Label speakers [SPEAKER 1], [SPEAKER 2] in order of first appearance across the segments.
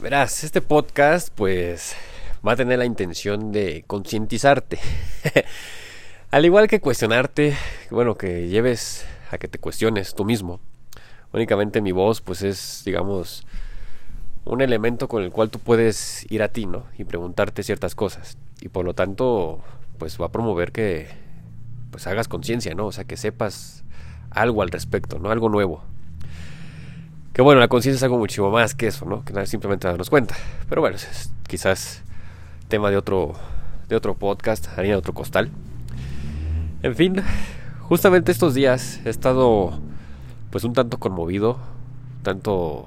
[SPEAKER 1] Verás, este podcast pues va a tener la intención de concientizarte. Al igual que cuestionarte, bueno, que lleves a que te cuestiones tú mismo. Únicamente mi voz pues es, digamos, un elemento con el cual tú puedes ir a ti, ¿no? Y preguntarte ciertas cosas. Y por lo tanto, pues va a promover que pues hagas conciencia, ¿no? O sea, que sepas algo al respecto, ¿no? Algo nuevo. Que bueno, la conciencia es algo muchísimo más que eso, ¿no? Que simplemente darnos cuenta. Pero bueno, es quizás tema de otro, de otro podcast, harina de otro costal. En fin, justamente estos días he estado pues un tanto conmovido, tanto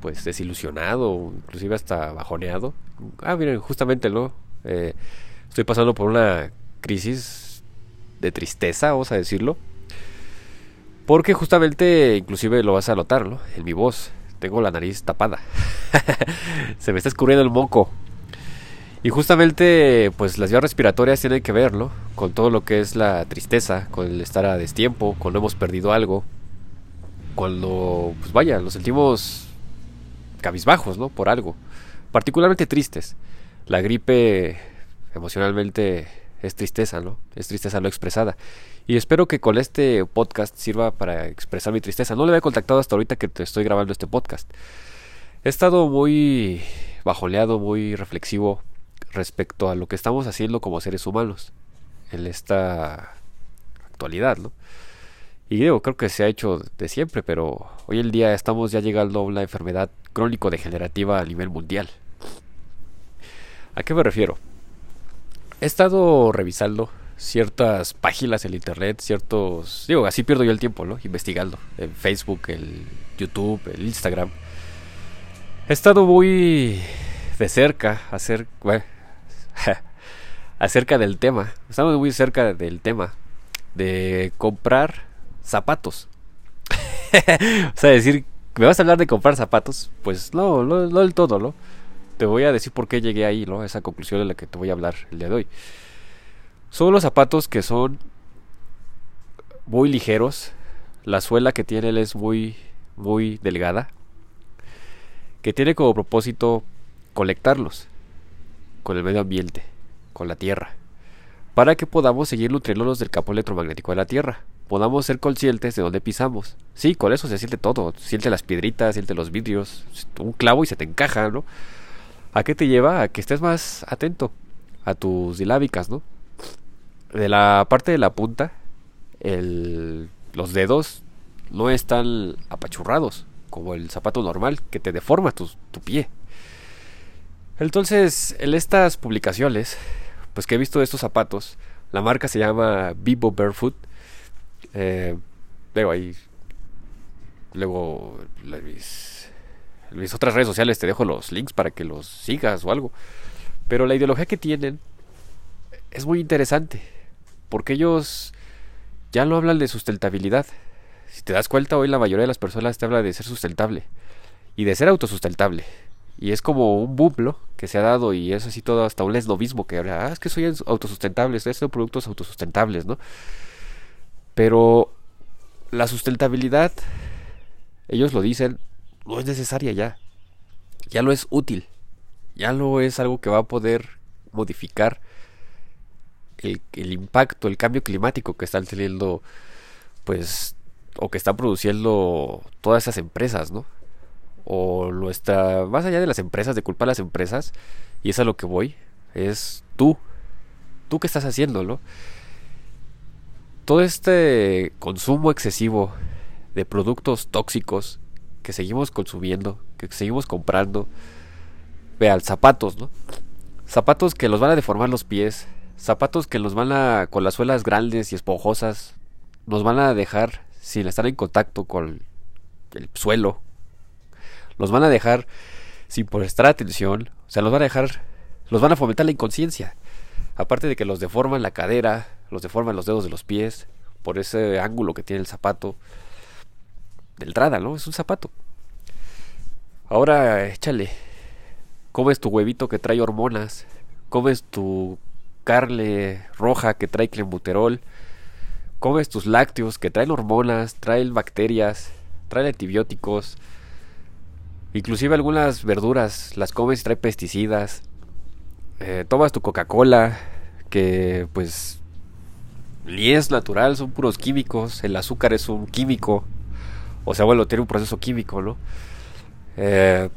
[SPEAKER 1] pues desilusionado, inclusive hasta bajoneado. Ah, miren, justamente, ¿no? Eh, estoy pasando por una crisis de tristeza, vamos a decirlo. Porque justamente, inclusive lo vas a notar, ¿no? En mi voz. Tengo la nariz tapada. Se me está escurriendo el moco. Y justamente, pues las vías respiratorias tienen que ver, ¿no? Con todo lo que es la tristeza, con el estar a destiempo, cuando hemos perdido algo. Cuando, pues vaya, nos sentimos cabizbajos, ¿no? Por algo. Particularmente tristes. La gripe emocionalmente es tristeza, ¿no? Es tristeza no expresada. Y espero que con este podcast sirva para expresar mi tristeza. No le había contactado hasta ahorita que te estoy grabando este podcast. He estado muy bajoleado, muy reflexivo respecto a lo que estamos haciendo como seres humanos en esta actualidad, ¿no? Y creo que se ha hecho de siempre, pero hoy en día estamos ya llegando a una enfermedad crónico-degenerativa a nivel mundial. ¿A qué me refiero? He estado revisando ciertas páginas en internet, ciertos... Digo, así pierdo yo el tiempo, ¿no? Investigando. En Facebook, el YouTube, el Instagram. He estado muy de cerca bueno, acerca del tema. Estamos muy cerca del tema de comprar zapatos. o sea, decir, ¿me vas a hablar de comprar zapatos? Pues no, no, no del todo, ¿no? Te voy a decir por qué llegué ahí, ¿no? Esa conclusión de la que te voy a hablar el día de hoy. Son los zapatos que son muy ligeros. La suela que tiene él es muy, muy delgada. Que tiene como propósito colectarlos con el medio ambiente, con la tierra. Para que podamos seguir nutriéndonos del campo electromagnético de la tierra. Podamos ser conscientes de dónde pisamos. Sí, con eso se siente todo. Siente las piedritas, siente los vidrios. Un clavo y se te encaja, ¿no? ¿A qué te lleva? A que estés más atento a tus dilábicas, ¿no? De la parte de la punta, los dedos no están apachurrados como el zapato normal que te deforma tu, pie. Entonces, en estas publicaciones, pues que he visto de estos zapatos, la marca se llama Vivo Barefoot. Eh, luego ahí, luego otras redes sociales te dejo los links para que los sigas o algo. Pero la ideología que tienen es muy interesante. Porque ellos ya no hablan de sustentabilidad. Si te das cuenta, hoy la mayoría de las personas te habla de ser sustentable. Y de ser autosustentable. Y es como un boom, Que se ha dado y es así todo hasta un lesnovismo que habla, ah, es que soy autosustentable, estoy haciendo productos autosustentables, ¿no? Pero la sustentabilidad, ellos lo dicen, no es necesaria ya. Ya lo es útil. Ya lo es algo que va a poder modificar el, impacto, el cambio climático que están teniendo, pues, o que están produciendo todas esas empresas, ¿no? O nuestra, más allá de las empresas, de culpar a las empresas, y es a lo que voy, es tú. Tú qué estás haciendo, ¿no? Todo este consumo excesivo de productos tóxicos que seguimos consumiendo, que seguimos comprando. Vean, zapatos, ¿no? Zapatos que los van a deformar los pies, zapatos que los van a, con las suelas grandes y esponjosas, nos van a dejar sin estar en contacto con el suelo, los van a dejar sin prestar atención, o sea, los van a dejar, los van a fomentar la inconsciencia. Aparte de que los deforman la cadera, los deforman los dedos de los pies, por ese ángulo que tiene el zapato de entrada, ¿no? Es un zapato. Ahora échale. Comes tu huevito que trae hormonas. Comes tu carne roja que trae clenbuterol. Comes tus lácteos que traen hormonas, traen bacterias, traen antibióticos. Inclusive algunas verduras las comes y trae pesticidas. Eh, tomas tu Coca-Cola, que pues ni es natural, son puros químicos. El azúcar es un químico. O sea, bueno, tiene un proceso químico, ¿no? Eh,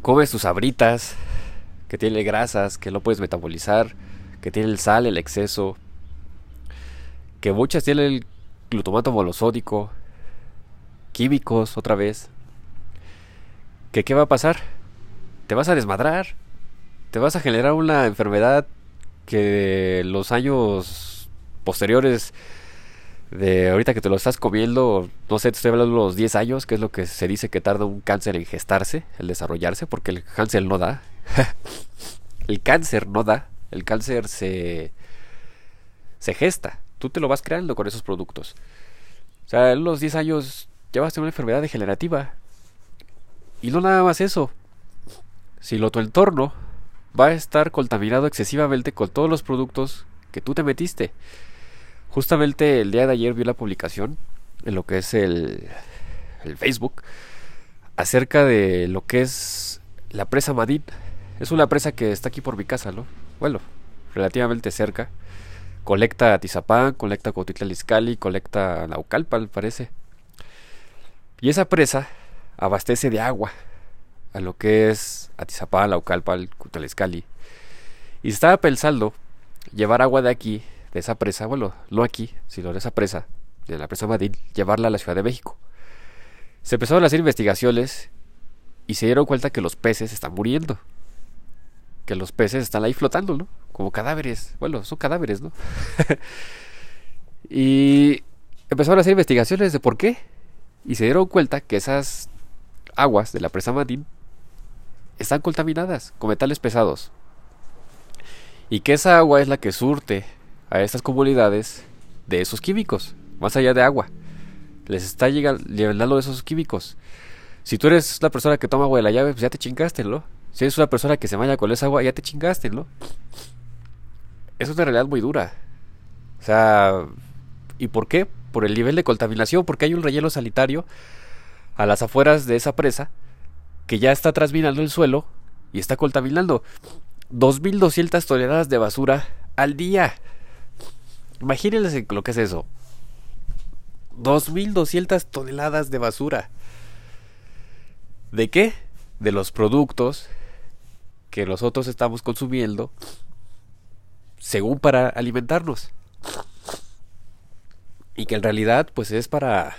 [SPEAKER 1] comes tus abritas, que tiene grasas, que no puedes metabolizar, que tiene el sal, el exceso, que muchas tienen el glutamato monosódico, químicos otra vez. ¿Que qué va a pasar? Te vas a desmadrar, te vas a generar una enfermedad que los años posteriores de ahorita que te lo estás comiendo, no sé, te estoy hablando de los 10 años, que es lo que se dice que tarda un cáncer en gestarse, el desarrollarse, porque el cáncer no da. el cáncer no da, el cáncer se se gesta. Tú te lo vas creando con esos productos. O sea, en los 10 años ya vas a tener una enfermedad degenerativa. Y no nada más eso. Si lo tu entorno va a estar contaminado excesivamente con todos los productos que tú te metiste. Justamente el día de ayer vi la publicación en lo que es el, Facebook acerca de lo que es la presa Madid. Es una presa que está aquí por mi casa, ¿no? Bueno, relativamente cerca. Colecta Atizapán, colecta Cotitlán Izcalli, colecta Naucalpan, parece. Y esa presa abastece de agua a lo que es Atizapán, Naucalpan, Cotitlán Y estaba pensando llevar agua de aquí de esa presa, bueno, no aquí, sino de esa presa, de la presa Madrid, llevarla a la Ciudad de México. Se empezaron a hacer investigaciones y se dieron cuenta que los peces están muriendo. Que los peces están ahí flotando, ¿no? Como cadáveres. Bueno, son cadáveres, ¿no? y empezaron a hacer investigaciones de por qué. Y se dieron cuenta que esas aguas de la presa Madrid están contaminadas con metales pesados. Y que esa agua es la que surte a estas comunidades de esos químicos, más allá de agua. Les está llegando esos químicos. Si tú eres la persona que toma agua de la llave, pues ya te chingaste, ¿no? Si eres una persona que se baña con esa agua, ya te chingaste, ¿no? Es una realidad muy dura. O sea, ¿y por qué? Por el nivel de contaminación, porque hay un relleno sanitario a las afueras de esa presa que ya está transminando el suelo y está contaminando 2.200 toneladas de basura al día. Imagínense lo que es eso. 2.200 toneladas de basura. ¿De qué? De los productos que nosotros estamos consumiendo según para alimentarnos. Y que en realidad pues es para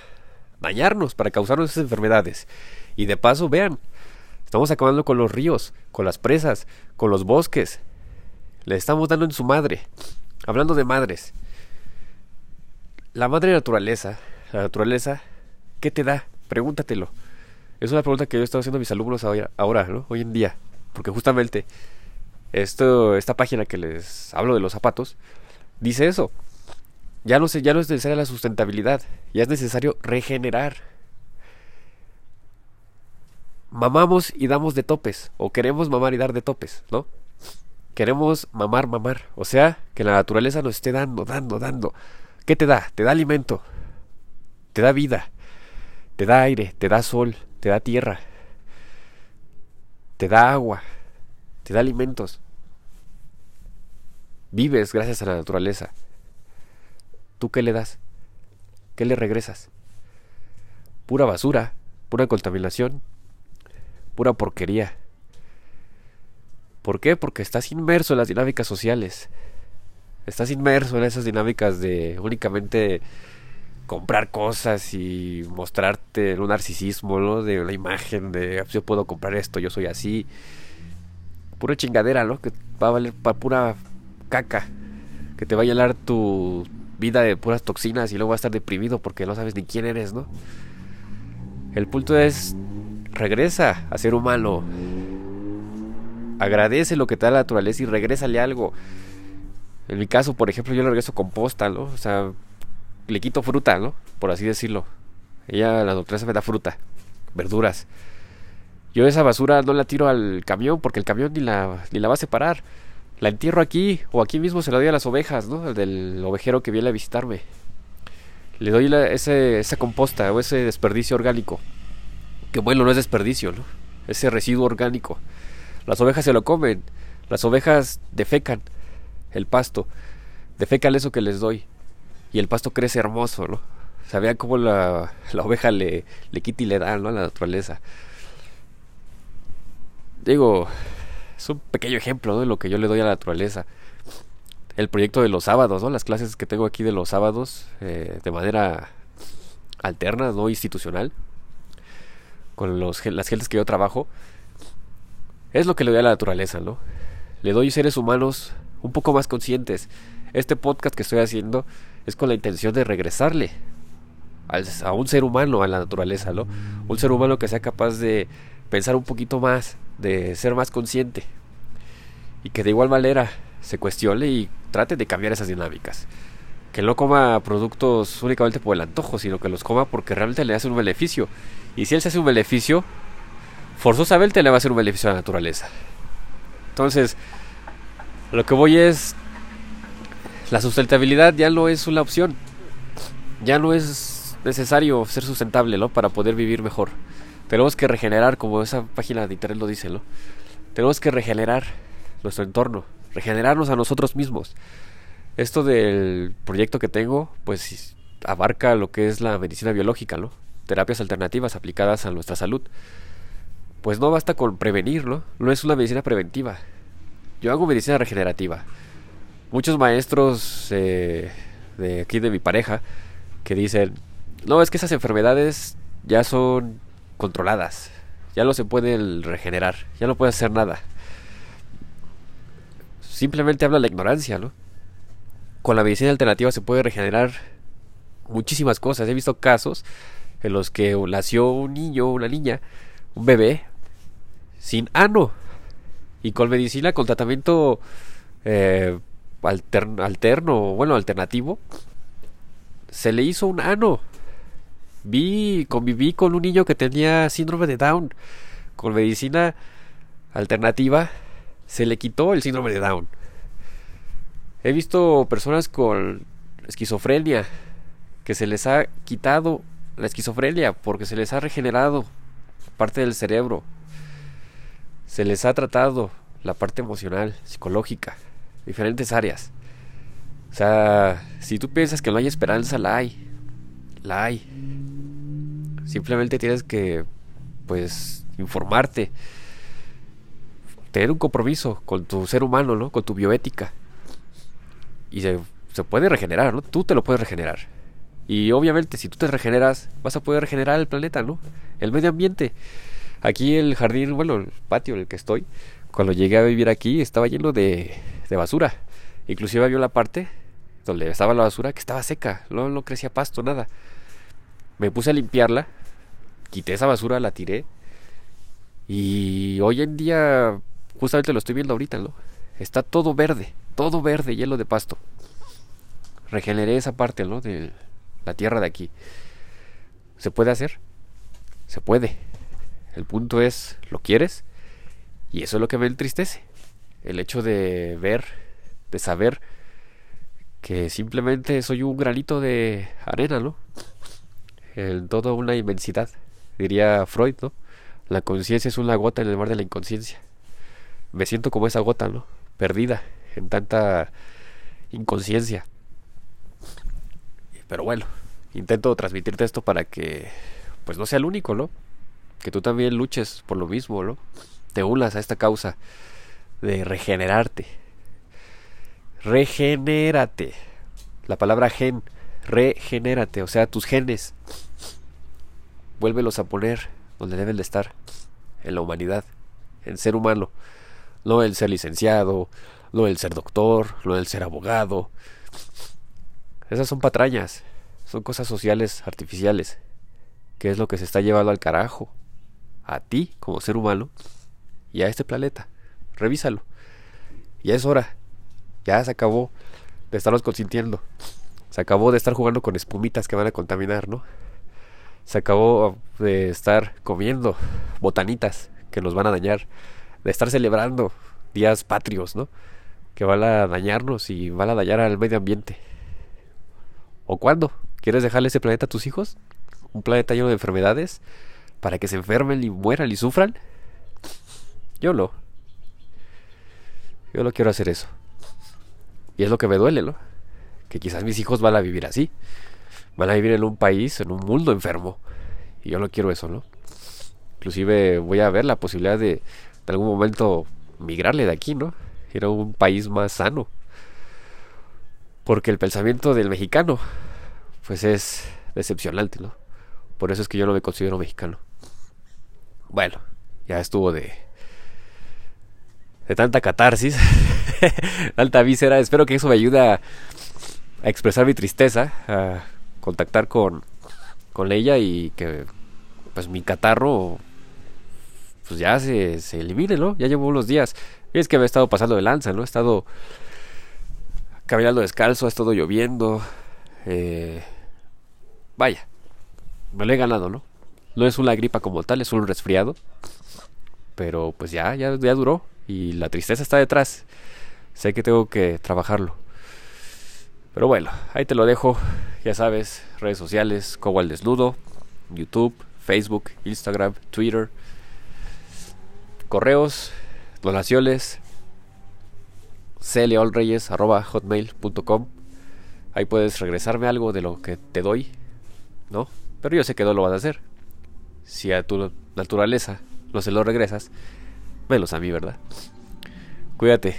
[SPEAKER 1] dañarnos, para causarnos esas enfermedades. Y de paso, vean, estamos acabando con los ríos, con las presas, con los bosques. Le estamos dando en su madre. Hablando de madres, la madre naturaleza, la naturaleza, ¿qué te da? Pregúntatelo. Es una pregunta que yo he estado haciendo a mis alumnos ahora, ¿no? Hoy en día. Porque justamente esto, esta página que les hablo de los zapatos, dice eso. Ya no, ya no es necesaria la sustentabilidad, ya es necesario regenerar. Mamamos y damos de topes, o queremos mamar y dar de topes, ¿no? Queremos mamar, mamar. O sea, que la naturaleza nos esté dando, dando, dando. ¿Qué te da? Te da alimento, te da vida, te da aire, te da sol, te da tierra, te da agua, te da alimentos. Vives gracias a la naturaleza. ¿Tú qué le das? ¿Qué le regresas? Pura basura, pura contaminación, pura porquería. ¿Por qué? Porque estás inmerso en las dinámicas sociales estás inmerso en esas dinámicas de únicamente comprar cosas y mostrarte un narcisismo, ¿no? De la imagen de yo puedo comprar esto, yo soy así. Pura chingadera, ¿no? Que va a valer para pura caca. Que te va a llenar tu vida de puras toxinas y luego vas a estar deprimido porque no sabes ni quién eres, ¿no? El punto es regresa a ser humano. Agradece lo que te da la naturaleza y regrésale algo. En mi caso, por ejemplo, yo le regreso composta, ¿no? O sea, le quito fruta, ¿no? Por así decirlo. Ella, la doctora, me da fruta, verduras. Yo esa basura no la tiro al camión porque el camión ni la, ni la va a separar. La entierro aquí o aquí mismo se la doy a las ovejas, ¿no? El del ovejero que viene a visitarme. Le doy esa composta o ese desperdicio orgánico. Que bueno, no es desperdicio, ¿no? Ese residuo orgánico. Las ovejas se lo comen, las ovejas defecan el pasto, defecan eso que les doy y el pasto crece hermoso, ¿no? Sabían cómo la, la oveja le, le quita y le da, ¿no? A la naturaleza. Digo, es un pequeño ejemplo de lo que yo le doy a la naturaleza. El proyecto de los sábados, ¿no? Las clases que tengo aquí de los sábados eh, de manera alterna, no institucional, con los, las gentes que yo trabajo, es lo que le doy a la naturaleza, ¿no? Le doy seres humanos un poco más conscientes. Este podcast que estoy haciendo es con la intención de regresarle a un ser humano, a la naturaleza, ¿no? Un ser humano que sea capaz de pensar un poquito más, de ser más consciente y que de igual manera se cuestione y trate de cambiar esas dinámicas. Que no coma productos únicamente por el antojo, sino que los coma porque realmente le hacen un beneficio. Y si él se hace un beneficio, forzosamente le va a hacer un beneficio a la naturaleza. Entonces, lo que voy es, la sustentabilidad ya no es una opción. Ya no es necesario ser sustentable, ¿no? Para poder vivir mejor. Tenemos que regenerar, como esa página de internet lo dice, ¿no? Tenemos que regenerar nuestro entorno, regenerarnos a nosotros mismos. Esto del proyecto que tengo, pues abarca lo que es la medicina biológica, ¿no? Terapias alternativas aplicadas a nuestra salud. Pues no basta con prevenir, ¿no? No es una medicina preventiva. Yo hago medicina regenerativa. Muchos maestros eh, de aquí de mi pareja que dicen, no, es que esas enfermedades ya son controladas. Ya no se puede regenerar, ya no puede hacer nada. Simplemente habla la ignorancia, ¿no? Con la medicina alternativa se puede regenerar muchísimas cosas. He visto casos en los que nació un niño, una niña, un bebé, sin ano. Y con medicina, con tratamiento eh, alterno, bueno, alternativo, se le hizo un ano. Vi, conviví con un niño que tenía síndrome de Down. Con medicina alternativa se le quitó el síndrome de Down. He visto personas con esquizofrenia que se les ha quitado la esquizofrenia porque se les ha regenerado parte del cerebro. Se les ha tratado la parte emocional, psicológica, diferentes áreas. O sea, si tú piensas que no hay esperanza, la hay. La hay. Simplemente tienes que, pues, informarte. Tener un compromiso con tu ser humano, ¿no? Con tu bioética. Y se, se puede regenerar, ¿no? Tú te lo puedes regenerar. Y obviamente, si tú te regeneras, vas a poder regenerar el planeta, ¿no? El medio ambiente. Aquí el jardín, bueno, el patio en el que estoy, cuando llegué a vivir aquí estaba lleno de, basura. Inclusive había la parte donde estaba la basura que estaba seca, no, no crecía pasto, nada. Me puse a limpiarla quité esa basura, la tiré. Y hoy en día, justamente lo estoy viendo ahorita, ¿no? Está todo verde, todo verde, hielo de pasto. Regeneré esa parte, ¿no? De la tierra de aquí. ¿Se puede hacer? Se puede. El punto es, ¿lo quieres? Y eso es lo que me entristece. El hecho de ver, de saber que simplemente soy un granito de arena, ¿no? En toda una inmensidad diría Freud, ¿no? La conciencia es una gota en el mar de la inconsciencia. Me siento como esa gota, ¿no? Perdida en tanta inconsciencia. Pero bueno, intento transmitirte esto para que pues no sea el único, ¿no? Que tú también luches por lo mismo, ¿no? Te unas a esta causa de regenerarte. Regenérate. La palabra gen, regenérate, o sea, tus genes vuélvelos a poner donde deben de estar, en la humanidad, en ser humano, no el ser licenciado, no el ser doctor, no el ser abogado. Esas son patrañas, son cosas sociales artificiales, que es lo que se está llevando al carajo, a ti como ser humano y a este planeta. Revísalo. Ya es hora. Ya se acabó de estarnos consintiendo. Se acabó de estar jugando con espumitas que van a contaminar, ¿no? se acabó de estar comiendo botanitas que nos van a dañar, de estar celebrando días patrios, ¿no? Que van a dañarnos y van a dañar al medio ambiente. ¿O cuándo? ¿Quieres dejarle ese planeta a tus hijos? ¿Un planeta lleno de enfermedades? Para que se enfermen y mueran y sufran. Yo no. Yo no quiero hacer eso. Y es lo que me duele, ¿no? Que quizás mis hijos van a vivir así. Van a vivir en un país, en un mundo enfermo. Y yo no quiero eso, ¿no? Inclusive voy a ver la posibilidad de, en algún momento, migrarle de aquí, ¿no? Ir a un país más sano. Porque el pensamiento del mexicano, pues es decepcionante, ¿no? Por eso es que yo no me considero mexicano. Bueno, ya estuvo de. de tanta catarsis, tanta víscera. Espero que eso me ayude a, expresar mi tristeza, a contactar con, con ella y que pues mi catarro pues ya se, se elimine, ¿no? Ya llevo unos días. Es que me he estado pasando de lanza, ¿no? He estado caminando descalzo, ha estado lloviendo. Eh, vaya, me lo he ganado, ¿no? No es una gripa como tal, es un resfriado. Pero pues ya, ya, duró. Y la tristeza está detrás. Sé que tengo que trabajarlo. Pero bueno, ahí te lo dejo. Ya sabes, redes sociales, como al desnudo, YouTube, Facebook, Instagram, Twitter, correos, donaciones, hotmail.com Ahí puedes regresarme algo de lo que te doy, ¿no? Pero yo sé que no lo vas a hacer. Si a tu naturaleza no se lo regresas, menos a mí, ¿verdad? Cuídate.